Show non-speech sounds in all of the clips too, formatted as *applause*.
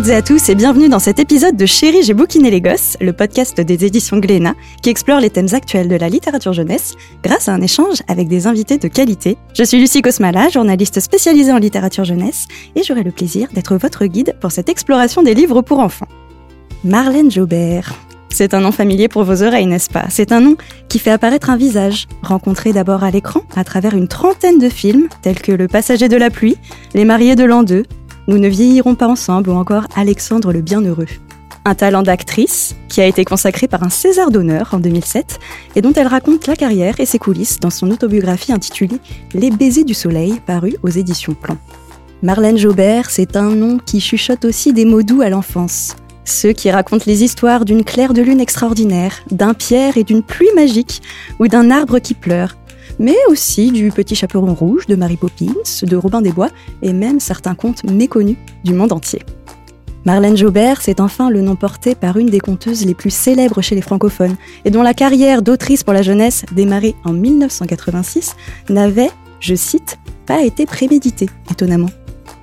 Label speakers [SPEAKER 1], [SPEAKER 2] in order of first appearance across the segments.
[SPEAKER 1] Toutes à tous et bienvenue dans cet épisode de Chérie, j'ai bouquiné les gosses, le podcast des éditions Glénat qui explore les thèmes actuels de la littérature jeunesse grâce à un échange avec des invités de qualité. Je suis Lucie Cosmala, journaliste spécialisée en littérature jeunesse et j'aurai le plaisir d'être votre guide pour cette exploration des livres pour enfants. Marlène Jobert. C'est un nom familier pour vos oreilles, n'est-ce pas? C'est un nom qui fait apparaître un visage, rencontré d'abord à l'écran à travers une trentaine de films tels que Le Passager de la pluie, Les mariés de l'an 2, Nous ne vieillirons pas ensemble ou encore Alexandre le Bienheureux. Un talent d'actrice qui a été consacré par un César d'honneur en 2007 et dont elle raconte la carrière et ses coulisses dans son autobiographie intitulée Les baisers du soleil parue aux éditions Plan. Marlène Jobert, c'est un nom qui chuchote aussi des mots doux à l'enfance, ceux qui racontent les histoires d'une claire de lune extraordinaire, d'un pierre et d'une pluie magique, ou d'un arbre qui pleure, mais aussi du petit chaperon rouge de Mary Poppins, de Robin des Bois, et même certains contes méconnus du monde entier. Marlène Jobert, c'est enfin le nom porté par une des conteuses les plus célèbres chez les francophones, et dont la carrière d'autrice pour la jeunesse, démarrée en 1986, n'avait, je cite, pas été préméditée, étonnamment.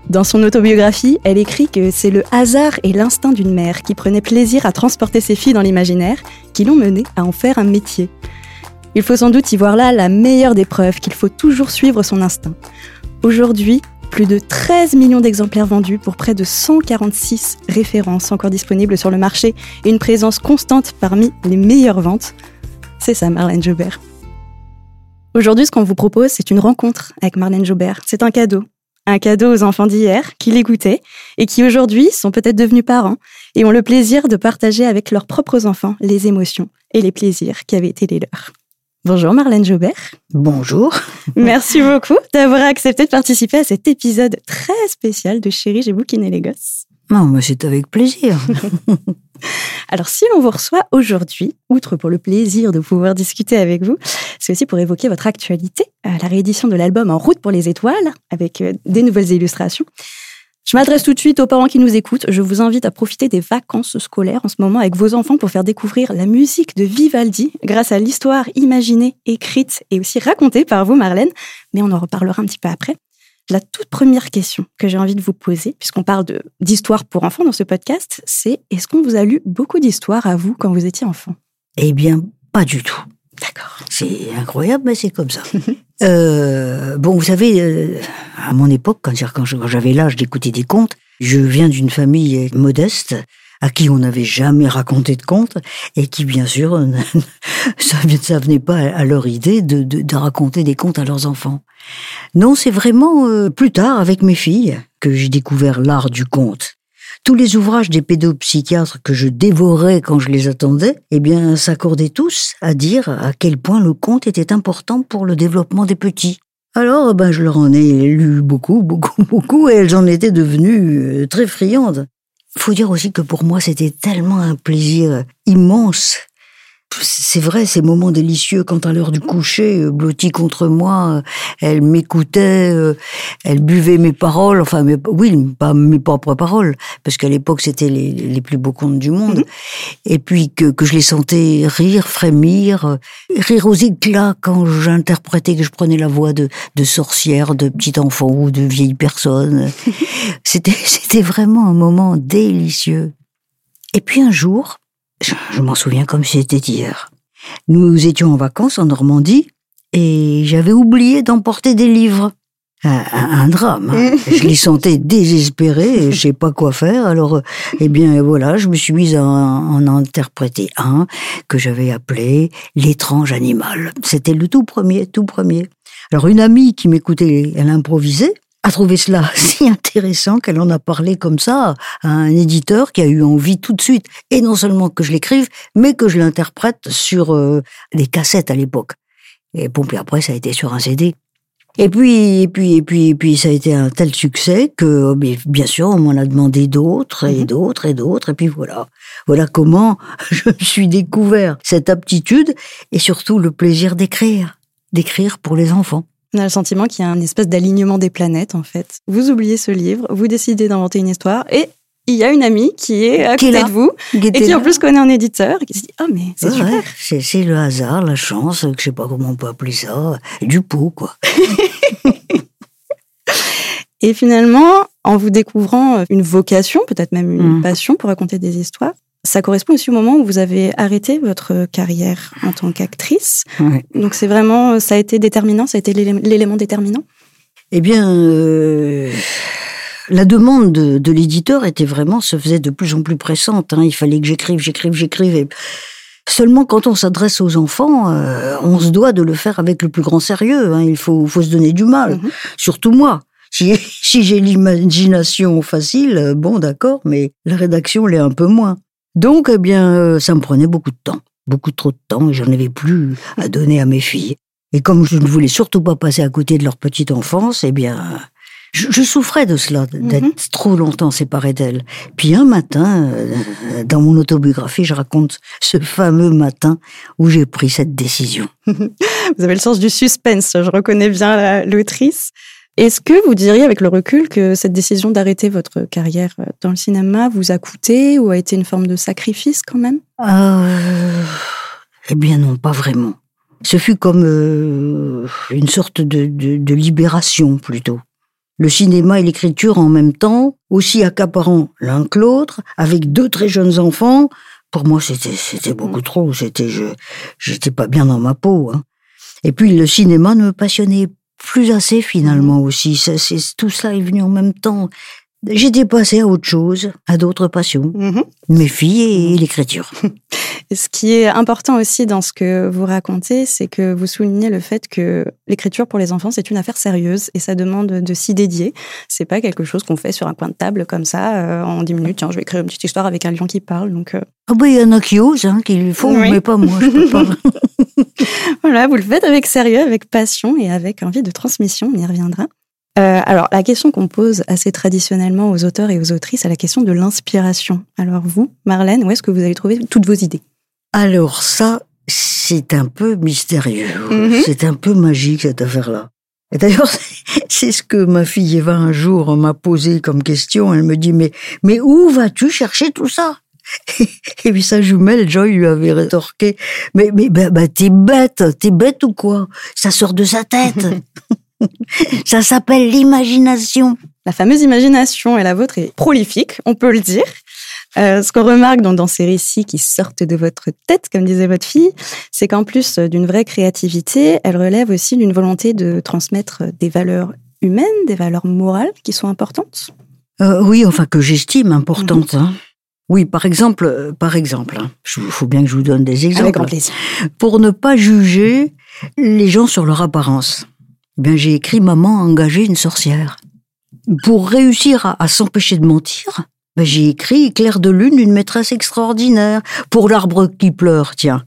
[SPEAKER 1] Dans son autobiographie, elle écrit que c'est le hasard et l'instinct d'une mère qui prenait plaisir à transporter ses filles dans l'imaginaire qui l'ont menée à en faire un métier. Il faut sans doute y voir là la meilleure des preuves qu'il faut toujours suivre son instinct. Aujourd'hui, plus de 13 millions d'exemplaires vendus pour près de 146 références encore disponibles sur le marché et une présence constante parmi les meilleures ventes. C'est ça Marlène Jobert. Aujourd'hui, ce qu'on vous propose, c'est une rencontre avec Marlène Jobert. C'est un cadeau un cadeau aux enfants d'hier qui l'écoutaient et qui aujourd'hui sont peut-être devenus parents et ont le plaisir de partager avec leurs propres enfants les émotions et les plaisirs qui avaient été les leurs. Bonjour Marlène Jobert.
[SPEAKER 2] Bonjour. *laughs*
[SPEAKER 1] Merci beaucoup d'avoir accepté de participer à cet épisode très spécial de Chérie, j'ai bouquiné les gosses.
[SPEAKER 2] Non, mais c'est avec plaisir. *laughs*
[SPEAKER 1] Alors, si l'on vous reçoit aujourd'hui, outre pour le plaisir de pouvoir discuter avec vous, c'est aussi pour évoquer votre actualité, la réédition de l'album En route pour les étoiles, avec euh, des nouvelles illustrations. Je m'adresse tout de suite aux parents qui nous écoutent. Je vous invite à profiter des vacances scolaires en ce moment avec vos enfants pour faire découvrir la musique de Vivaldi grâce à l'histoire imaginée, écrite et aussi racontée par vous, Marlène. Mais on en reparlera un petit peu après. La toute première question que j'ai envie de vous poser, puisqu'on parle d'histoire pour enfants dans ce podcast, c'est est-ce qu'on vous a lu beaucoup d'histoires à vous quand vous étiez enfant?
[SPEAKER 2] Eh bien, pas du tout.
[SPEAKER 1] D'accord.
[SPEAKER 2] C'est incroyable, mais c'est comme ça. *laughs* euh, bon, vous savez, euh, à mon époque, quand j'avais l'âge d'écouter des contes, je viens d'une famille modeste à qui on n'avait jamais raconté de contes et qui, bien sûr, *laughs* ça, ça venait pas à leur idée de, raconter des contes à leurs enfants. Non, c'est vraiment euh, plus tard, avec mes filles, que j'ai découvert l'art du conte. Tous les ouvrages des pédopsychiatres que je dévorais quand je les attendais, eh bien, s'accordaient tous à dire à quel point le conte était important pour le développement des petits. Alors, ben, je leur en ai lu beaucoup, beaucoup, beaucoup, et elles en étaient devenues euh, très friandes. Faut dire aussi que pour moi, c'était tellement un plaisir immense. C'est vrai, ces moments délicieux quand à l'heure du coucher, euh, blottie contre moi, euh, elle m'écoutait, euh, elle buvait mes paroles, enfin, mes, oui, pas mes propres paroles, parce qu'à l'époque, c'était les, les, plus beaux contes du monde. Et puis que, que je les sentais rire, frémir, rire aux éclats quand j'interprétais, que je prenais la voix de, de sorcière, de petit enfant ou de vieille personne. *laughs* C'était, c'était vraiment un moment délicieux. Et puis un jour, je, je m'en souviens comme si c'était hier. Nous étions en vacances en Normandie et j'avais oublié d'emporter des livres. Un, un drame. Hein. *laughs* je les sentais désespérés, je sais pas quoi faire. Alors, eh bien, voilà, je me suis mise à en interpréter un que j'avais appelé l'étrange animal. C'était le tout premier, tout premier. Alors, une amie qui m'écoutait, elle improvisait a trouvé cela *laughs* si intéressant qu'elle en a parlé comme ça à un éditeur qui a eu envie tout de suite, et non seulement que je l'écrive, mais que je l'interprète sur euh, des cassettes à l'époque. Et bon, puis après, ça a été sur un CD. Et puis, et puis, et puis, et puis, ça a été un tel succès que, bien sûr, on m'en a demandé d'autres et d'autres et d'autres. Et puis voilà, voilà comment *laughs* je me suis découvert cette aptitude et surtout le plaisir d'écrire, d'écrire pour les enfants.
[SPEAKER 1] On a le sentiment qu'il y a un espèce d'alignement des planètes, en fait. Vous oubliez ce livre, vous décidez d'inventer une histoire, et il y a une amie qui est à côté de vous, qui et qui en plus connaît un éditeur, et qui se dit « Oh, mais c'est
[SPEAKER 2] ouais,
[SPEAKER 1] super !»
[SPEAKER 2] C'est le hasard, la chance, je sais pas comment on peut appeler ça, du pot, quoi. *laughs*
[SPEAKER 1] et finalement, En vous découvrant une vocation, peut-être même une
[SPEAKER 2] Mm.
[SPEAKER 1] passion pour raconter des histoires, ça correspond aussi au moment où vous avez arrêté votre carrière en tant qu'actrice.
[SPEAKER 2] Ouais.
[SPEAKER 1] Donc c'est vraiment, ça a été déterminant, ça a été l'élé- l'élément déterminant?
[SPEAKER 2] Eh bien, euh, la demande de, de l'éditeur était vraiment, se faisait de plus en plus pressante. hein. Il fallait que j'écrive, j'écrive, j'écrive. Et seulement quand on s'adresse aux enfants, euh, on se doit de le faire avec le plus grand sérieux. hein. Il faut, faut se donner du mal.
[SPEAKER 1] Mhm.
[SPEAKER 2] Surtout moi. Si, *laughs* si j'ai l'imagination facile, euh, bon d'accord, mais la rédaction l'est un peu moins. Donc, eh bien, euh, ça me prenait beaucoup de temps. Beaucoup trop de temps, et j'en avais plus à donner à mes filles. Et comme je ne voulais surtout pas passer à côté de leur petite enfance, eh bien, je, je souffrais de cela, d'être
[SPEAKER 1] Mhm.
[SPEAKER 2] trop longtemps séparée d'elles. Puis un matin, euh, dans mon autobiographie, je raconte ce fameux matin où j'ai pris cette décision. *laughs*
[SPEAKER 1] Vous avez le sens du suspense, je reconnais bien la- l'autrice. Est-ce que vous diriez avec le recul que cette décision d'arrêter votre carrière euh, dans le cinéma vous a coûté ou a été une forme de sacrifice quand même?
[SPEAKER 2] Euh, eh bien non, pas vraiment. Ce fut comme euh, une sorte de, de, libération plutôt. Le cinéma et l'écriture en même temps, aussi accaparant l'un que l'autre, avec deux très jeunes enfants, pour moi c'était c'était beaucoup trop. C'était je j'étais pas bien dans ma peau. hein. Et puis le cinéma ne me passionnait plus assez finalement aussi. Tout ça est venu en même temps. J'étais passé à autre chose, à d'autres passions, mes filles et l'écriture.
[SPEAKER 1] Et *laughs* Ce qui est important aussi dans ce que vous racontez, c'est que vous soulignez le fait que l'écriture pour les enfants, c'est une affaire sérieuse et ça demande de s'y dédier. C'est pas quelque chose qu'on fait sur un coin de table comme ça, euh, en 10 minutes. Tiens, je vais écrire une petite histoire avec un lion qui parle. Donc euh,
[SPEAKER 2] Ah bah, il y en a qui osent, hein, qui le font,
[SPEAKER 1] Oui.
[SPEAKER 2] mais pas moi, je peux pas. *laughs* *laughs*
[SPEAKER 1] voilà, vous le faites avec sérieux, avec passion et avec envie de transmission. On y reviendra. Euh, alors, la question qu'on pose assez traditionnellement aux auteurs et aux autrices, c'est la question de l'inspiration. Alors vous, Marlène, où est-ce que vous avez trouvé toutes vos idées?
[SPEAKER 2] Alors ça, c'est un peu mystérieux.
[SPEAKER 1] Mhm.
[SPEAKER 2] C'est un peu magique, cette affaire-là. Et d'ailleurs, *laughs* c'est ce que ma fille Eva un jour m'a posé comme question. Elle me dit, mais, mais où vas-tu chercher tout ça? *laughs* Et puis sa jumelle, Joy, lui avait rétorqué, mais, mais bah, bah, t'es bête, t'es bête ou quoi? Ça sort de sa tête. *laughs* *laughs* ça s'appelle l'imagination.
[SPEAKER 1] La fameuse imagination et la vôtre est prolifique, on peut le dire. Euh, ce qu'on remarque donc dans ces récits qui sortent de votre tête, comme disait votre fille, c'est qu'en plus d'une vraie créativité, elle relève aussi d'une volonté de transmettre des valeurs humaines, des valeurs morales qui sont importantes.
[SPEAKER 2] Euh, oui, enfin que j'estime importante. hein. Oui, par exemple, euh, par exemple, il faut bien que je vous donne des exemples.
[SPEAKER 1] Avec grand plaisir.
[SPEAKER 2] Pour ne pas juger les gens sur leur apparence, bien j'ai écrit Maman a engagé une sorcière. Pour réussir à, s'empêcher de mentir, ben, j'ai écrit Claire de lune, une maîtresse extraordinaire. Pour l'arbre qui pleure, tiens,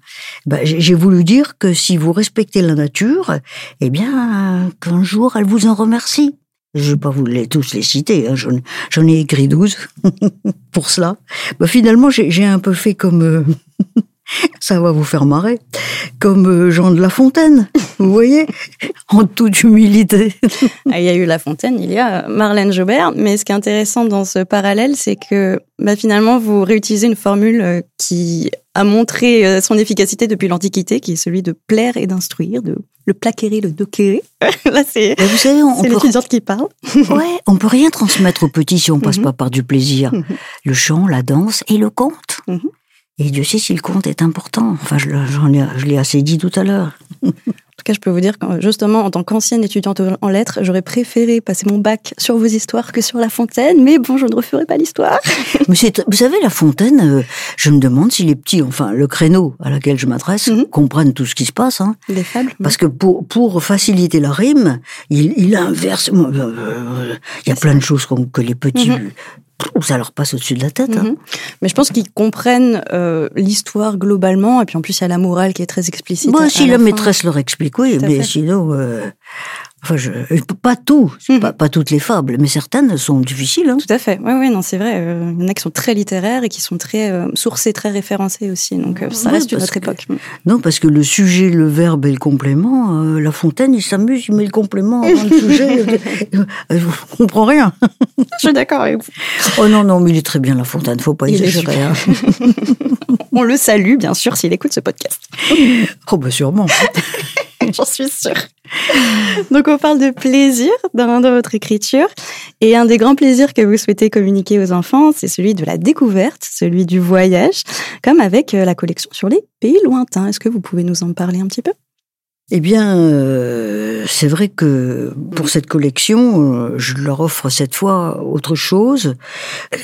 [SPEAKER 2] ben, j'ai voulu dire que si vous respectez la nature, eh bien qu'un jour elle vous en remercie. Je vais pas vous les, tous les citer, hein, j'en ai écrit 12 *laughs* pour cela. Ben, finalement, j'ai j'ai un peu fait comme... euh, *laughs* ça va vous faire marrer, comme euh, Jean de La Fontaine, vous voyez, *laughs* en toute humilité.
[SPEAKER 1] Ah, Il y a eu La Fontaine, il y a Marlène Jobert, mais ce qui est intéressant dans ce parallèle, c'est que bah, finalement, vous réutilisez une formule euh, qui a montré euh, son efficacité depuis l'Antiquité, qui est celui de plaire et d'instruire, de le plaquérer, le doquérer. *laughs* Là, c'est
[SPEAKER 2] Mais vous savez, on
[SPEAKER 1] c'est
[SPEAKER 2] peut,
[SPEAKER 1] l'étudiante qui parle. *laughs*
[SPEAKER 2] ouais, on peut rien transmettre aux petits si on passe
[SPEAKER 1] Mhm.
[SPEAKER 2] pas par du plaisir.
[SPEAKER 1] Mhm.
[SPEAKER 2] Le chant, la danse et le conte.
[SPEAKER 1] Mhm.
[SPEAKER 2] Et Dieu sait si le conte est important. Enfin, je l'ai assez dit tout à l'heure.
[SPEAKER 1] En tout cas, je peux vous dire que justement, en tant qu'ancienne étudiante en lettres, j'aurais préféré passer mon bac sur vos histoires que sur La Fontaine, mais bon, je ne referai pas l'histoire. *laughs*
[SPEAKER 2] Mais vous savez, La Fontaine, euh, je me demande si les petits, enfin, le créneau à laquelle je m'adresse,
[SPEAKER 1] Mhm.
[SPEAKER 2] comprennent tout ce qui se passe. Hein.
[SPEAKER 1] Les fables.
[SPEAKER 2] Parce que pour, pour faciliter la rime, il, il inverse. euh, euh, Il y a plein de choses que les petits,
[SPEAKER 1] Mhm.
[SPEAKER 2] Pff, ça leur passe au-dessus de la tête. hein.
[SPEAKER 1] Mhm. Mais je pense qu'ils comprennent euh, l'histoire globalement, et puis en plus, il y a la morale qui est très explicite.
[SPEAKER 2] Moi,
[SPEAKER 1] à-
[SPEAKER 2] si la, maîtresse leur explique, oui, mais
[SPEAKER 1] fait.
[SPEAKER 2] sinon, euh, enfin, je, pas tout,
[SPEAKER 1] Mhm.
[SPEAKER 2] pas, pas toutes les fables, mais certaines sont difficiles. Hein.
[SPEAKER 1] Tout à fait. Oui, oui, non, c'est vrai. euh, Il y en a qui sont très littéraires et qui sont très euh, sourcés, très référencés aussi. Donc, euh, ça reste une autre
[SPEAKER 2] que-
[SPEAKER 1] époque.
[SPEAKER 2] Non, parce que le sujet, le verbe et le complément, euh, La Fontaine, il s'amuse, il met le complément avant le sujet. *laughs* euh, je comprends rien.
[SPEAKER 1] Je suis d'accord avec vous.
[SPEAKER 2] Oh non, non, mais il est très bien, La Fontaine, faut pas
[SPEAKER 1] Il
[SPEAKER 2] exagérer. hein. *laughs*
[SPEAKER 1] On le salue, bien sûr, s'il écoute ce podcast.
[SPEAKER 2] Oh, bah sûrement. *laughs* *laughs*
[SPEAKER 1] J'en suis sûre. *laughs* Donc, on parle de plaisir dans, dans votre écriture. Et un des grands plaisirs que vous souhaitez communiquer aux enfants, c'est celui de la découverte, celui du voyage, comme avec euh, la collection sur les pays lointains. Est-ce que vous pouvez nous en parler un petit peu?
[SPEAKER 2] Eh bien, euh, c'est vrai que pour cette collection, euh, je leur offre cette fois autre chose,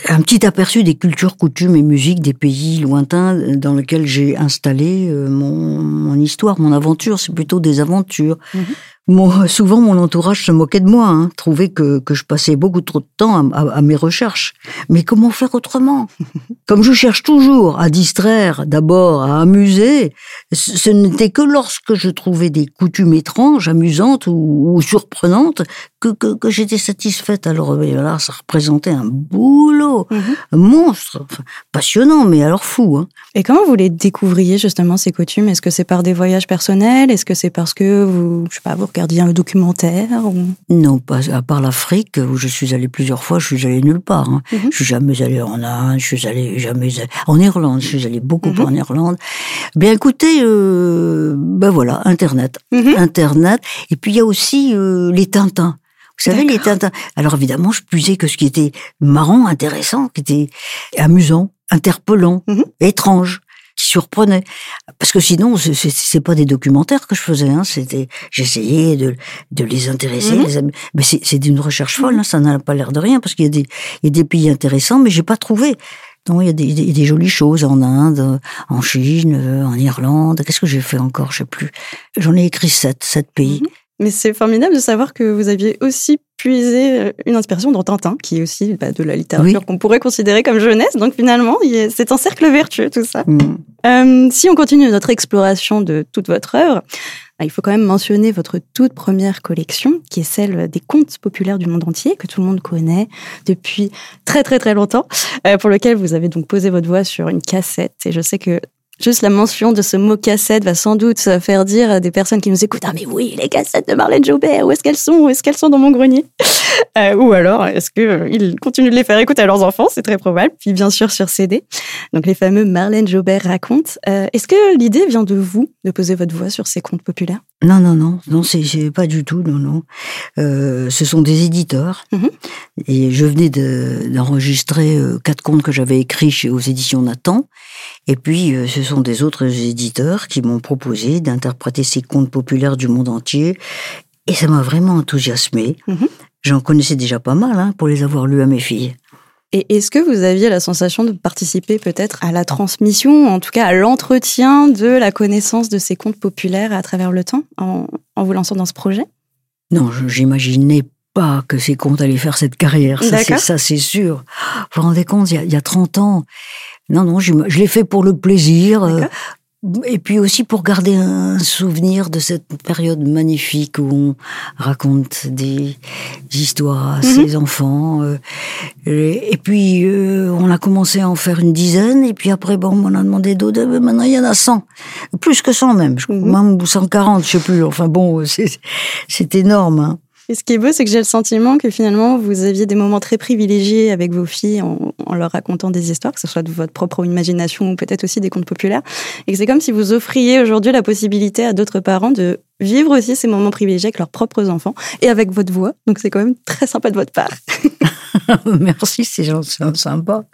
[SPEAKER 2] un petit aperçu des cultures, coutumes et musiques des pays lointains dans lesquels j'ai installé euh, mon, histoire, mon aventure. C'est plutôt des aventures. Mhm. Moi, souvent, mon entourage se moquait de moi, hein, trouvait que, que je passais beaucoup trop de temps à, à, mes recherches. Mais comment faire autrement? Comme je cherche toujours à distraire, d'abord à amuser, ce n'était que lorsque je trouvais des coutumes étranges, amusantes ou, ou surprenantes que, que, que j'étais satisfaite. Alors là, ça représentait un boulot, mhm. un monstre, enfin, passionnant, mais alors fou. Hein.
[SPEAKER 1] Et comment vous les découvriez justement ces coutumes? Est-ce que c'est par des voyages personnels? Est-ce que c'est parce que vous, je sais pas, vous regardiez un documentaire
[SPEAKER 2] Non, pas à part l'Afrique où je suis allée plusieurs fois. Je suis allée nulle part. Hein. Mhm. Je suis jamais allée en Inde. Je suis allée jamais en Irlande. Je suis allée beaucoup mhm. en Irlande. Bien écoutez, euh, ben voilà, Internet, Internet. Et puis il y a aussi euh, les Tintins. Vous savez, les Tintins. Alors évidemment, je puisais que ce qui était marrant, intéressant, qui était amusant, interpellant, étrange, qui surprenait. Parce que sinon, c'est pas des documentaires que je faisais. Hein, C'était, j'essayais de, de les intéresser. Mhm. mais c'est d'une recherche folle. Hein, ça n'a pas l'air de rien parce qu'il y a des, il y a des pays intéressants, mais j'ai pas trouvé. Non, il y a des, des, jolies choses en Inde, en Chine, en Irlande. Qu'est-ce que j'ai fait encore? Je sais plus. J'en ai écrit sept, sept pays. Mhm.
[SPEAKER 1] Mais c'est formidable de savoir que vous aviez aussi puisé euh, une inspiration dans Tintin, qui est aussi bah, de la littérature qu'on pourrait considérer comme jeunesse. Donc finalement, c'est un cercle vertueux tout ça. Mm. Euh, si on continue notre exploration de toute votre œuvre, bah, il faut quand même mentionner votre toute première collection, qui est celle des contes populaires du monde entier, que tout le monde connaît depuis très très très longtemps, euh, pour lequel vous avez donc posé votre voix sur une cassette. Et je sais que Juste la mention de ce mot cassette va sans doute faire dire à des personnes qui nous écoutent Ah, mais oui, les cassettes de Marlène Jobert, où est-ce qu'elles sont? Où est-ce qu'elles sont dans mon grenier? *laughs* Euh, Ou alors, est-ce qu'ils euh, continuent de les faire écouter à leurs enfants? C'est très probable. Puis, bien sûr, sur CD. Donc, les fameux Marlène Jobert racontent. Euh, est-ce que l'idée vient de vous, de poser votre voix sur ces contes populaires?
[SPEAKER 2] Non, non, non. Non, c'est pas du tout. Non, non. ce sont des éditeurs. Mhm. Et je venais d'enregistrer quatre contes que j'avais écrits chez, aux éditions Nathan. Et puis, euh, ce sont des autres éditeurs qui m'ont proposé d'interpréter ces contes populaires du monde entier. Et ça m'a vraiment enthousiasmé. Mhm. J'en connaissais déjà pas mal hein, pour les avoir lus à mes filles.
[SPEAKER 1] Et est-ce que vous aviez la sensation de participer peut-être à la transmission, en tout cas à l'entretien de la connaissance de ces contes populaires à travers le temps, en, vous lançant dans ce projet?
[SPEAKER 2] Non, j'imaginais pas que ces contes allaient faire cette carrière. Ça, c'est sûr. Vous vous rendez compte, il y, a, il y a 30 ans, non, non, je, je l'ai fait pour le plaisir. Euh, et puis aussi pour garder un souvenir de cette période magnifique où on raconte des histoires à mhm. ses enfants. Euh, et, puis euh, on a commencé à en faire une dizaine, et puis après, bon, on a demandé d'autres. Maintenant, il y en a 100. Plus que 100 même. Mhm. Même 140, je sais plus. Enfin bon, c'est énorme. Hein.
[SPEAKER 1] Et ce qui est beau, c'est que j'ai le sentiment que finalement, vous aviez des moments très privilégiés avec vos filles en, leur racontant des histoires, que ce soit de votre propre imagination ou peut-être aussi des contes populaires. Et que c'est comme si vous offriez aujourd'hui la possibilité à d'autres parents de vivre aussi ces moments privilégiés avec leurs propres enfants et avec votre voix. Donc c'est quand même très sympa de votre part. *laughs* *laughs*
[SPEAKER 2] Merci, c'est sympa.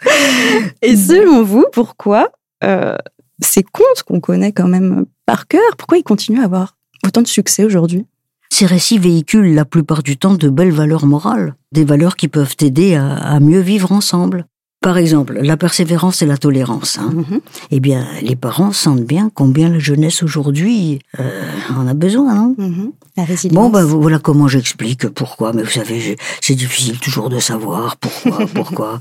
[SPEAKER 1] Et selon vous, pourquoi euh, ces contes qu'on connaît quand même par cœur, pourquoi ils continuent à avoir autant de succès aujourd'hui?
[SPEAKER 2] Ces récits véhiculent la plupart du temps de belles valeurs morales, des valeurs qui peuvent aider à, mieux vivre ensemble. Par exemple, la persévérance et la tolérance. Hein. Mm-hmm. Eh bien, les parents sentent bien combien la jeunesse aujourd'hui euh, en a besoin, non?
[SPEAKER 1] Mm-hmm. La résilience.
[SPEAKER 2] Bon, ben voilà comment j'explique pourquoi. Mais vous savez, c'est difficile toujours de savoir pourquoi, *laughs* pourquoi.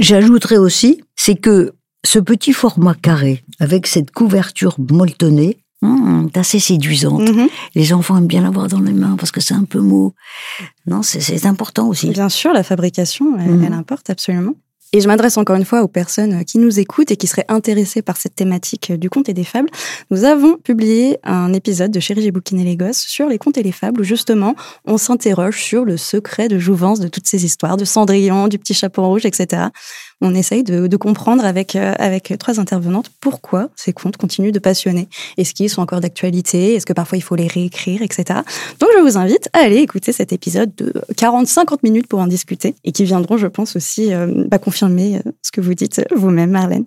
[SPEAKER 2] J'ajouterais aussi, c'est que ce petit format carré, avec cette couverture molletonnée, Mmh, assez séduisante. Mhm. Les enfants aiment bien l'avoir dans les mains parce que c'est un peu mou. Non, c'est important aussi.
[SPEAKER 1] Bien sûr, la fabrication, elle, mhm. importe absolument. Et je m'adresse encore une fois aux personnes qui nous écoutent et qui seraient intéressées par cette thématique du conte et des fables. Nous avons publié un épisode de Chérie, j'ai bouquiné les gosses sur les contes et les fables où justement on s'interroge sur le secret de jouvence de toutes ces histoires, de Cendrillon, du petit chapeau rouge, etc. on essaye de, comprendre avec, euh, avec trois intervenantes pourquoi ces contes continuent de passionner. Est-ce qu'ils sont encore d'actualité? Est-ce que parfois il faut les réécrire, etc. Donc je vous invite à aller écouter cet épisode de 40-50 minutes pour en discuter et qui viendront, je pense, aussi euh, bah, confirmer euh, ce que vous dites vous-même, Marlène.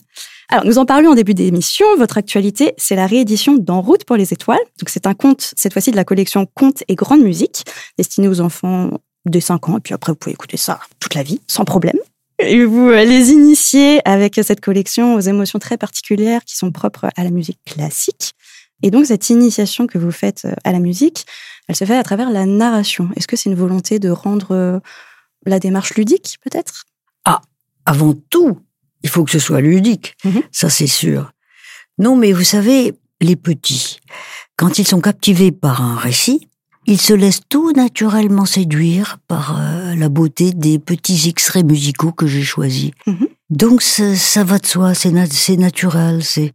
[SPEAKER 1] Alors, nous en parlions en début d'émission. Votre actualité, c'est la réédition d'En route pour les étoiles. Donc, c'est un conte, cette fois-ci de la collection Contes et Grande Musique, destiné aux enfants de 5 ans. Et puis après, vous pouvez écouter ça toute la vie, sans problème. Et vous euh, les initiez avec cette collection aux émotions très particulières qui sont propres à la musique classique. Et donc, cette initiation que vous faites euh, à la musique, elle se fait à travers la narration. Est-ce que c'est une volonté de rendre euh, la démarche ludique, peut-être?
[SPEAKER 2] Ah, avant tout, il faut que ce soit ludique, mhm. ça c'est sûr. Non, mais vous savez, les petits, quand ils sont captivés par un récit, ils se laissent tout naturellement séduire par euh, la beauté des petits extraits musicaux que j'ai choisis. Mhm. Donc ça, va de soi, c'est naturel, c'est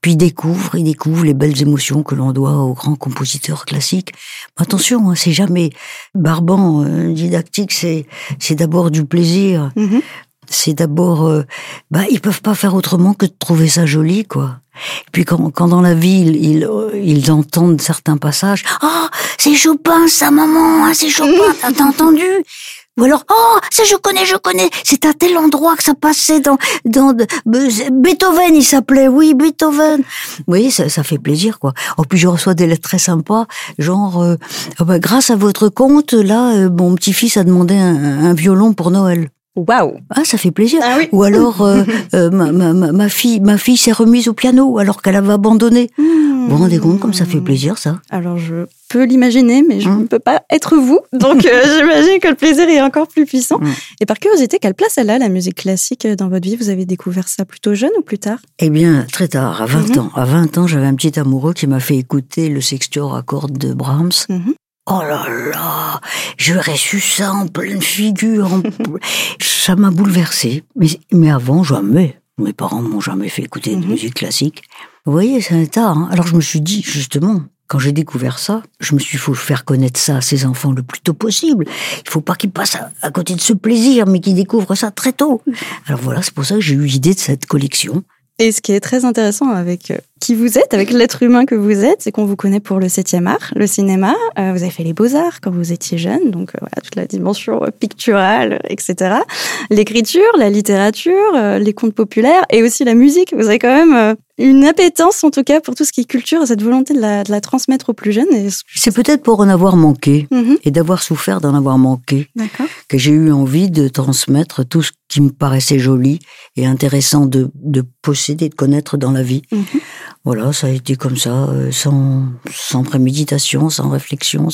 [SPEAKER 2] puis ils découvrent, ils découvrent les belles émotions que l'on doit aux grands compositeurs classiques. attention, hein, c'est jamais barbant, euh, didactique, c'est c'est d'abord du plaisir. Mhm c'est d'abord, euh, bah, ils peuvent pas faire autrement que de trouver ça joli, quoi. Puis quand, quand dans la ville, ils, euh, ils entendent certains passages, ah, oh, c'est Chopin, sa maman, hein, c'est Chopin, *laughs* t'as entendu? Ou alors, oh, ça je connais, je connais. C'est à tel endroit que ça passait dans, dans Beethoven, il s'appelait, oui, Beethoven. Vous voyez, ça, ça fait plaisir, quoi. Oh, puis je reçois des lettres très sympas, genre, euh, oh, bah, grâce à votre compte, là, mon petit-fils a demandé un, un violon pour Noël.
[SPEAKER 1] Waouh
[SPEAKER 2] Ah, ça fait plaisir. Ah Ou alors euh, *laughs* euh, ma, ma, ma, fille, ma fille s'est remise au piano alors qu'elle avait abandonné. Vous vous rendez compte comme ça fait plaisir, ça?
[SPEAKER 1] Alors je peux l'imaginer, mais je hein ne peux pas être vous, donc euh, *laughs* j'imagine que le plaisir est encore plus puissant. Mmh. Et par curiosité, quelle place elle a la musique classique dans votre vie? Vous avez découvert ça plutôt jeune ou plus tard?
[SPEAKER 2] Eh bien, très tard, à 20 mmh. ans. À 20 ans, j'avais un petit amoureux qui m'a fait écouter le sextuor à cordes de Brahms. Oh là là, j'aurais su ça en pleine figure. *laughs* ça m'a bouleversé. Mais, mais avant, jamais. Mes parents m'ont jamais fait écouter de mhm. musique classique. Vous voyez, c'est un état. Hein. Alors je me suis dit, justement, quand j'ai découvert ça, je me suis dit, faut faire connaître ça à ses enfants le plus tôt possible. Il faut pas qu'ils passent à, côté de ce plaisir, mais qu'ils découvrent ça très tôt. Alors voilà, c'est pour ça que j'ai eu l'idée de cette collection.
[SPEAKER 1] Et ce qui est très intéressant avec euh, qui vous êtes, avec l'être humain que vous êtes, c'est qu'on vous connaît pour le septième art, le cinéma. Euh, vous avez fait les beaux-arts quand vous étiez jeune, donc euh, voilà, toute la dimension picturale, etc. L'écriture, la littérature, les contes populaires et aussi la musique. Vous avez quand même une appétence, en tout cas, pour tout ce qui est culture, cette volonté de la, de la transmettre aux plus jeunes.
[SPEAKER 2] C'est peut-être pour en avoir manqué mhm. et d'avoir souffert d'en avoir manqué que j'ai eu envie de transmettre tout ce qui me paraissait joli et intéressant de, de posséder, de connaître dans la vie. Mhm. Voilà, ça a été comme ça, euh, sans, sans préméditation, sans réflexion.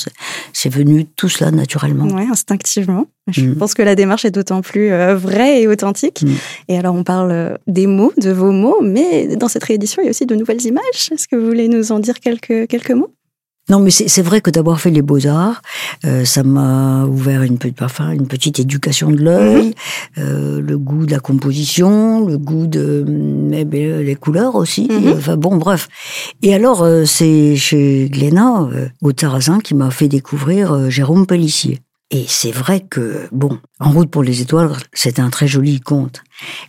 [SPEAKER 2] C'est venu tout cela naturellement.
[SPEAKER 1] Oui, instinctivement. Je mm. pense que la démarche est d'autant plus euh, vraie et authentique. Mm. Et alors, on parle euh, des mots, de vos mots, mais dans cette réédition, il y a aussi de nouvelles images. Est-ce que vous voulez nous en dire quelques, quelques mots?
[SPEAKER 2] Non, mais c'est vrai que d'avoir fait les beaux-arts, euh, ça m'a ouvert une, enfin, une petite éducation de l'œil, mhm. euh, le goût de la composition, le goût de eh ben, les couleurs aussi. Mhm. Enfin bon, bref. Et alors, euh, c'est chez Glénat, au Tarazin, qui m'a fait découvrir Jérôme Pellissier. Et c'est vrai que, bon, En route pour les étoiles, c'est un très joli conte.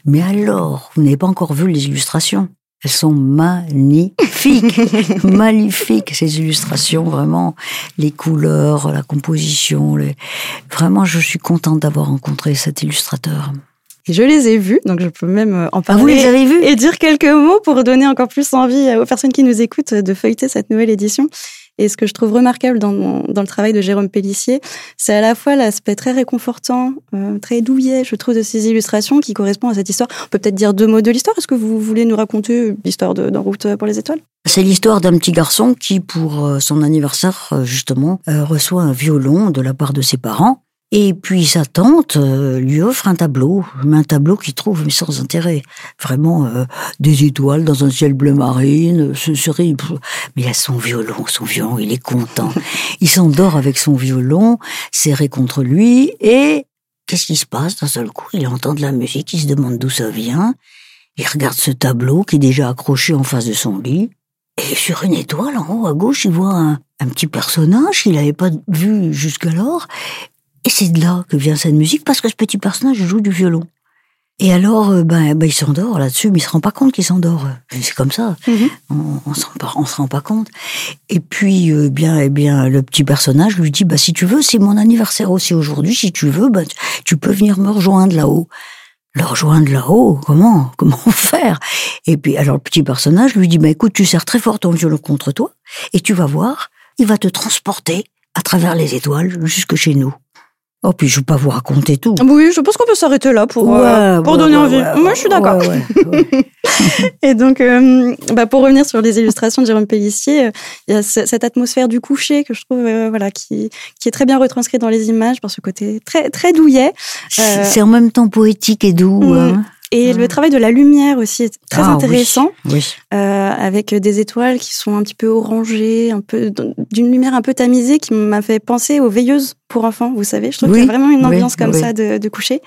[SPEAKER 2] Mais alors, vous n'avez pas encore vu les illustrations? Elles sont magnifiques, *laughs* magnifiques ces illustrations, vraiment les couleurs, la composition. Les... Vraiment, je suis contente d'avoir rencontré cet illustrateur.
[SPEAKER 1] Et je les ai vus, donc je peux même euh, en parler.
[SPEAKER 2] Ah, vous les avez vus?
[SPEAKER 1] Et dire quelques mots pour donner encore plus envie aux personnes qui nous écoutent de feuilleter cette nouvelle édition. Et ce que je trouve remarquable dans, dans le travail de Jérôme Pellissier, c'est à la fois l'aspect très réconfortant, euh, très douillet, je trouve, de ces illustrations qui correspondent à cette histoire. On peut peut-être dire deux mots de l'histoire. Est-ce que vous voulez nous raconter l'histoire d'En route pour les étoiles?
[SPEAKER 2] C'est l'histoire d'un petit garçon qui, pour euh, son anniversaire, euh, justement, reçoit un violon de la part de ses parents. Et puis sa tante euh, lui offre un tableau, un tableau qu'il trouve mais sans intérêt, vraiment euh, des étoiles dans un ciel bleu marine, ce serait mais il a son violon, son violon, il est content. *laughs* il s'endort avec son violon serré contre lui et qu'est-ce qui se passe? D'un seul coup Il entend de la musique, il se demande d'où ça vient. Il regarde ce tableau qui est déjà accroché en face de son lit et sur une étoile en haut à gauche, il voit un, un petit personnage qu'il n'avait pas vu jusqu'alors et c'est de là que vient cette musique, parce que ce petit personnage joue du violon. Et alors, euh, ben, ben, il s'endort là-dessus, mais il se rend pas compte qu'il s'endort. C'est comme ça.
[SPEAKER 1] Mhm.
[SPEAKER 2] On, on, s'en- on se rend pas compte. Et puis, euh, bien, eh bien, le petit personnage lui dit, bah, si tu veux, c'est mon anniversaire aussi aujourd'hui. Si tu veux, bah, tu- tu peux venir me rejoindre là-haut. Le rejoindre là-haut, comment, comment *laughs* faire? Et puis, alors, le petit personnage lui dit, bah, écoute, tu serres très fort ton violon contre toi, et tu vas voir, il va te transporter à travers les étoiles jusque chez nous. Oh, puis je vais pas vous raconter tout.
[SPEAKER 1] Oui, je pense qu'on peut s'arrêter là pour, euh, pour
[SPEAKER 2] ouais,
[SPEAKER 1] donner
[SPEAKER 2] ouais,
[SPEAKER 1] envie. Moi, je suis d'accord. *laughs* Et donc, euh, bah, pour revenir sur les illustrations de Jérôme Pellissier, euh, il y a ce- cette atmosphère du coucher que je trouve, euh, voilà, qui, qui est très bien retranscrite dans les images par ce côté très, très douillet.
[SPEAKER 2] C'est c'est en même temps poétique et doux.
[SPEAKER 1] Mm.
[SPEAKER 2] hein.
[SPEAKER 1] Et le travail de la lumière aussi est très
[SPEAKER 2] Ah,
[SPEAKER 1] intéressant,
[SPEAKER 2] Oui.
[SPEAKER 1] euh, avec des étoiles qui sont un petit peu orangées, un peu d'une lumière un peu tamisée, qui m'a fait penser aux veilleuses pour enfants. Vous savez, je trouve
[SPEAKER 2] Oui,
[SPEAKER 1] qu'il y a vraiment une ambiance comme ça de, de coucher.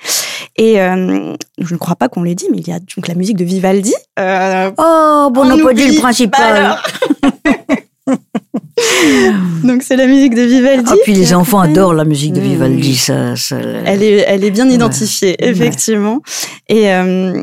[SPEAKER 1] Et euh, je ne crois pas qu'on l'ait dit, mais il y a donc la musique de Vivaldi. Euh,
[SPEAKER 2] Oh, bon, on n'a
[SPEAKER 1] On oublie.
[SPEAKER 2] le principal.
[SPEAKER 1] Bah *laughs* *laughs* donc c'est la musique de Vivaldi.
[SPEAKER 2] ah, puis les enfants adorent la musique de. Vivaldi. Ça, ça,
[SPEAKER 1] Elle est, elle est bien
[SPEAKER 2] Ouais.
[SPEAKER 1] identifiée, effectivement. Et euh,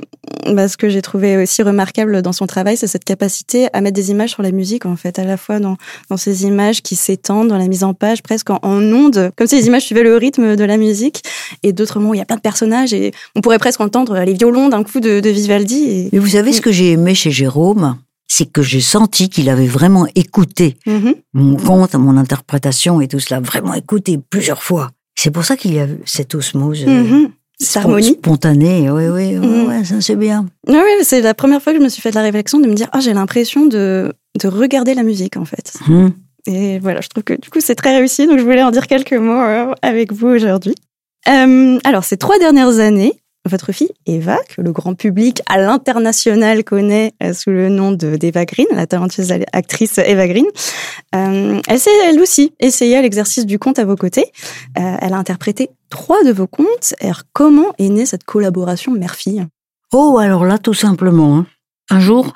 [SPEAKER 1] bah, ce que j'ai trouvé aussi remarquable dans son travail, c'est cette capacité à mettre des images sur la musique, en fait, à la fois dans, dans ces images qui s'étendent, dans la mise en page, presque en, en ondes, comme si les images suivaient le rythme de la musique, et d'autres moments où il y a plein de personnages, et on pourrait presque entendre les violons d'un coup de, de Vivaldi. Et...
[SPEAKER 2] Mais vous savez ce que j'ai aimé chez Jérôme? C'est que j'ai senti qu'il avait vraiment écouté
[SPEAKER 1] Mhm.
[SPEAKER 2] mon conte, mon interprétation et tout cela, vraiment écouté plusieurs fois. C'est pour ça qu'il y a cette osmose. euh,
[SPEAKER 1] Mhm. Cette harmonie.
[SPEAKER 2] Spontanée, oui, oui,
[SPEAKER 1] Mhm.
[SPEAKER 2] ouais, ça c'est bien.
[SPEAKER 1] Oui, oui, c'est la première fois que je me suis fait la réflexion de me dire, ah, j'ai l'impression de, de regarder la musique, en fait. Et voilà, je trouve que du coup, c'est très réussi. Donc, je voulais en dire quelques mots euh, avec vous aujourd'hui. Euh, alors, ces trois dernières années, votre fille, Eva, que le grand public à l'international connaît euh, sous le nom de d'Eva Green, la talentueuse actrice Eva Green, euh, elle s'est elle aussi essayée à l'exercice du conte à vos côtés. Euh, elle a interprété trois de vos contes. Alors, comment est née cette collaboration mère-fille?
[SPEAKER 2] Oh, alors là, tout simplement. hein. Un jour,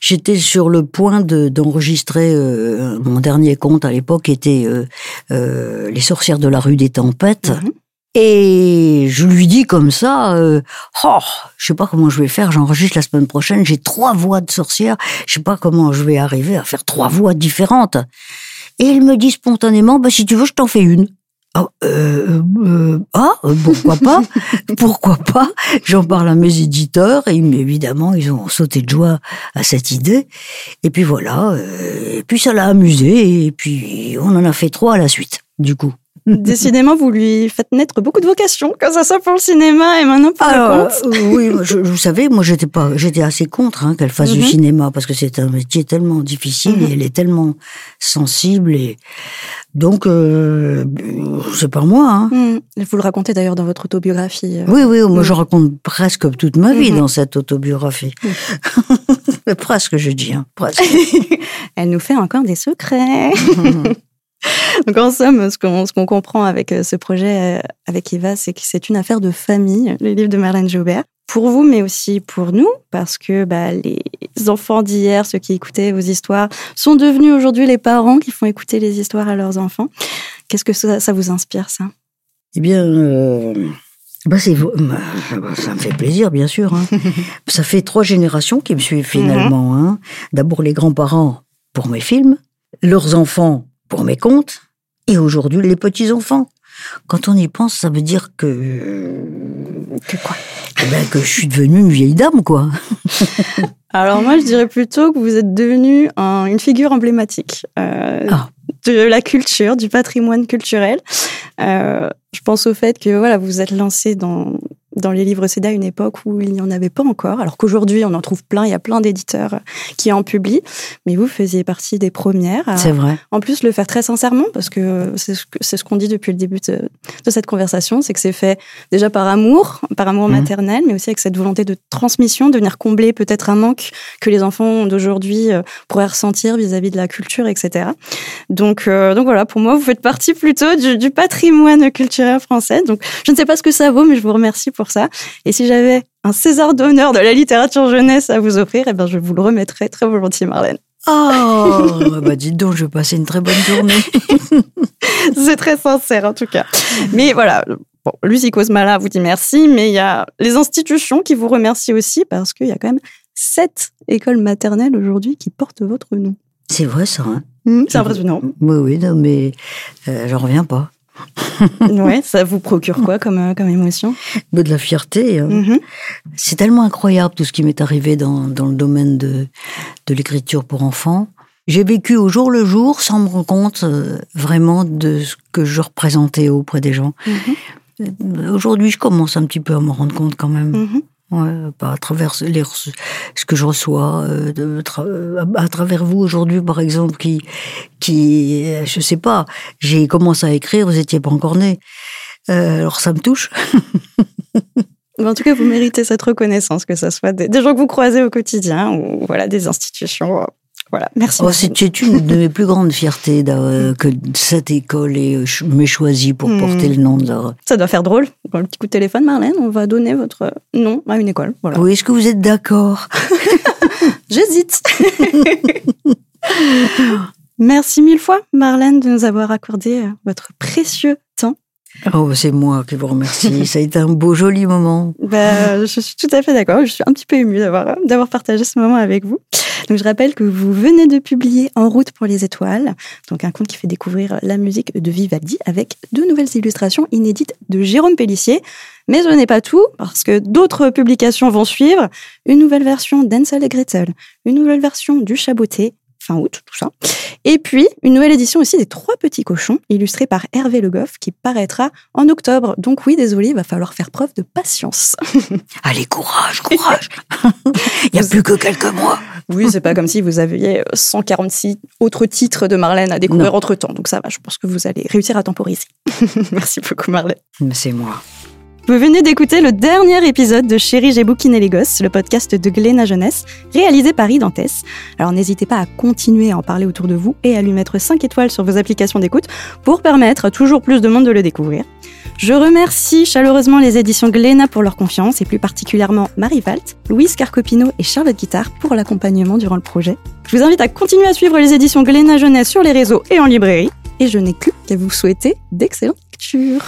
[SPEAKER 2] j'étais sur le point de- d'enregistrer euh, mon dernier conte à l'époque, qui était euh, euh, Les sorcières de la rue des tempêtes.
[SPEAKER 1] Mhm.
[SPEAKER 2] Et je lui dis comme ça, euh, oh, je sais pas comment je vais faire, j'enregistre la semaine prochaine, j'ai trois voix de sorcières, je sais pas comment je vais arriver à faire trois voix différentes. Et il me dit spontanément, bah, si tu veux, je t'en fais une. Ah, euh, euh, ah, euh, pourquoi pas *laughs* Pourquoi pas J'en parle à mes éditeurs et évidemment ils ont sauté de joie à cette idée. Et puis voilà, euh, et puis ça l'a amusé et puis on en a fait trois à la suite, du coup.
[SPEAKER 1] Décidément, vous lui faites naître beaucoup de vocations, que ça soit pour le cinéma et maintenant pour le
[SPEAKER 2] Alors,
[SPEAKER 1] conte.
[SPEAKER 2] euh, oui, je, vous savez, moi j'étais pas, j'étais assez contre hein, qu'elle fasse du
[SPEAKER 1] Mhm.
[SPEAKER 2] cinéma parce que c'est un métier tellement difficile
[SPEAKER 1] Mhm.
[SPEAKER 2] et elle est tellement sensible et donc euh, c'est pas moi. Hein.
[SPEAKER 1] Hmm. Vous le racontez d'ailleurs dans votre autobiographie. euh.
[SPEAKER 2] Oui, oui, moi
[SPEAKER 1] Mhm.
[SPEAKER 2] je raconte presque toute ma vie
[SPEAKER 1] Mhm.
[SPEAKER 2] dans cette autobiographie. *laughs* presque, je dis, hein, presque. *laughs*
[SPEAKER 1] Elle nous fait encore des secrets. *laughs* *laughs* Donc en somme, ce qu'on comprend avec euh, ce projet euh, avec Eva, c'est que c'est une affaire de famille, le livre de Marlène Jobert. Pour vous, mais aussi pour nous, parce que bah, les enfants d'hier, ceux qui écoutaient vos histoires, sont devenus aujourd'hui les parents qui font écouter les histoires à leurs enfants. Qu'est-ce que ça, ça vous inspire, ça?
[SPEAKER 2] Eh bien, euh, bah c'est, bah, ça me fait plaisir, bien sûr. hein. *laughs* ça fait trois générations qui me suivent finalement. hein. D'abord les grands-parents pour mes films, leurs enfants pour mes contes, et aujourd'hui les petits-enfants. Quand on y pense, ça veut dire que
[SPEAKER 1] Que quoi?
[SPEAKER 2] eh ben, que je suis devenue une vieille dame, quoi. *laughs*
[SPEAKER 1] Alors moi, je dirais plutôt que vous êtes devenu un- une figure emblématique euh,
[SPEAKER 2] Ah.
[SPEAKER 1] de la culture, du patrimoine culturel. Euh, je pense au fait que voilà, vous êtes lancé dans dans les livres CD à une époque où il n'y en avait pas encore, alors qu'aujourd'hui on en trouve plein, il y a plein d'éditeurs qui en publient, mais vous faisiez partie des premières. à-
[SPEAKER 2] C'est vrai.
[SPEAKER 1] en plus, le faire très sincèrement, parce que c'est ce qu'on dit depuis le début de, de cette conversation, c'est que c'est fait déjà par amour, par amour
[SPEAKER 2] Mhm.
[SPEAKER 1] maternel, mais aussi avec cette volonté de transmission, de venir combler peut-être un manque que les enfants d'aujourd'hui euh, pourraient ressentir vis-à-vis de la culture, etc. Donc, euh, donc voilà, pour moi, vous faites partie plutôt du, du patrimoine culturel français. Donc, je ne sais pas ce que ça vaut, mais je vous remercie pour ça. Et si j'avais un César d'honneur de la littérature jeunesse à vous offrir, eh ben, je vous le remettrais très volontiers, Marlène.
[SPEAKER 2] Oh, *laughs* bah dites donc, je vais passer une très bonne journée. *laughs*
[SPEAKER 1] C'est très sincère en tout cas. Mais voilà, Bon, Lucie Cosmala vous dit merci, mais il y a les institutions qui vous remercient aussi parce qu'il y a quand même sept écoles maternelles aujourd'hui qui portent votre nom.
[SPEAKER 2] C'est vrai ça. Hein
[SPEAKER 1] Mmh, c'est impressionnant.
[SPEAKER 2] oui, oui, non, mais euh, j'en reviens pas. *laughs*
[SPEAKER 1] ouais, ça vous procure quoi comme, euh, comme émotion?
[SPEAKER 2] De la fierté. hein.
[SPEAKER 1] Mhm.
[SPEAKER 2] C'est tellement incroyable tout ce qui m'est arrivé dans, dans le domaine de, de l'écriture pour enfants. J'ai vécu au jour le jour sans me rendre compte euh, vraiment de ce que je représentais auprès des gens.
[SPEAKER 1] Mhm.
[SPEAKER 2] Euh, Aujourd'hui, je commence un petit peu à me rendre compte quand même.
[SPEAKER 1] Mhm.
[SPEAKER 2] Ouais, pas à travers ce que je reçois, euh, euh, à travers vous aujourd'hui, par exemple, qui, qui, euh, je sais pas, j'ai commencé à écrire, vous étiez pas encore né. Euh, alors ça me touche. *laughs*
[SPEAKER 1] En tout cas, vous méritez cette reconnaissance, que ce soit des, des gens que vous croisez au quotidien ou voilà, des institutions. Euh, Voilà, merci.
[SPEAKER 2] Oh, une de mes plus grandes fiertés d'avoir- que cette école euh, m'ait choisi pour
[SPEAKER 1] Hmm.
[SPEAKER 2] porter le nom de leur...
[SPEAKER 1] Ça doit faire drôle. Le petit coup de téléphone, Marlène, on va donner votre nom à une école. Voilà.
[SPEAKER 2] Oui, est-ce que vous êtes d'accord? *laughs*
[SPEAKER 1] J'hésite. *laughs* Merci mille fois, Marlène, de nous avoir accordé euh, votre précieux temps.
[SPEAKER 2] Oh, c'est moi qui vous remercie. *laughs* Ça a été un beau, joli moment.
[SPEAKER 1] Bah, je suis tout à fait d'accord. Je suis un petit peu émue d'avoir d'avoir partagé ce moment avec vous. Donc, je rappelle que vous venez de publier En route pour les étoiles, donc un conte qui fait découvrir la musique de Vivaldi avec deux nouvelles illustrations inédites de Jérôme Pellissier. Mais ce n'est pas tout, parce que d'autres publications vont suivre. Une nouvelle version d'Ansel et Gretel, une nouvelle version du Chaboté, fin août, tout ça. Et puis, une nouvelle édition aussi des Trois Petits Cochons, illustrée par Hervé Le Goff, qui paraîtra en octobre. Donc oui, désolé, il va falloir faire preuve de patience. *laughs*
[SPEAKER 2] Allez, courage, courage. Il n'y a plus que quelques mois.
[SPEAKER 1] Oui, c'est pas comme si vous aviez 146 autres titres de Marlène à découvrir
[SPEAKER 2] Non.
[SPEAKER 1] entre temps. Donc ça va, je pense que vous allez réussir à temporiser. *laughs* Merci beaucoup, Marlène.
[SPEAKER 2] C'est moi.
[SPEAKER 1] Vous venez d'écouter le dernier épisode de Chérie, j'ai bouquiné les gosses, le podcast de Gléna Jeunesse, réalisé par Identes. Alors n'hésitez pas à continuer à en parler autour de vous et à lui mettre 5 étoiles sur vos applications d'écoute pour permettre à toujours plus de monde de le découvrir. Je remercie chaleureusement les éditions Gléna pour leur confiance et plus particulièrement Marie Valt, Louise Carcopino et Charlotte Guittard pour l'accompagnement durant le projet. Je vous invite à continuer à suivre les éditions Gléna Jeunesse sur les réseaux et en librairie. Et je n'ai plus qu'à vous souhaiter d'excellentes lectures.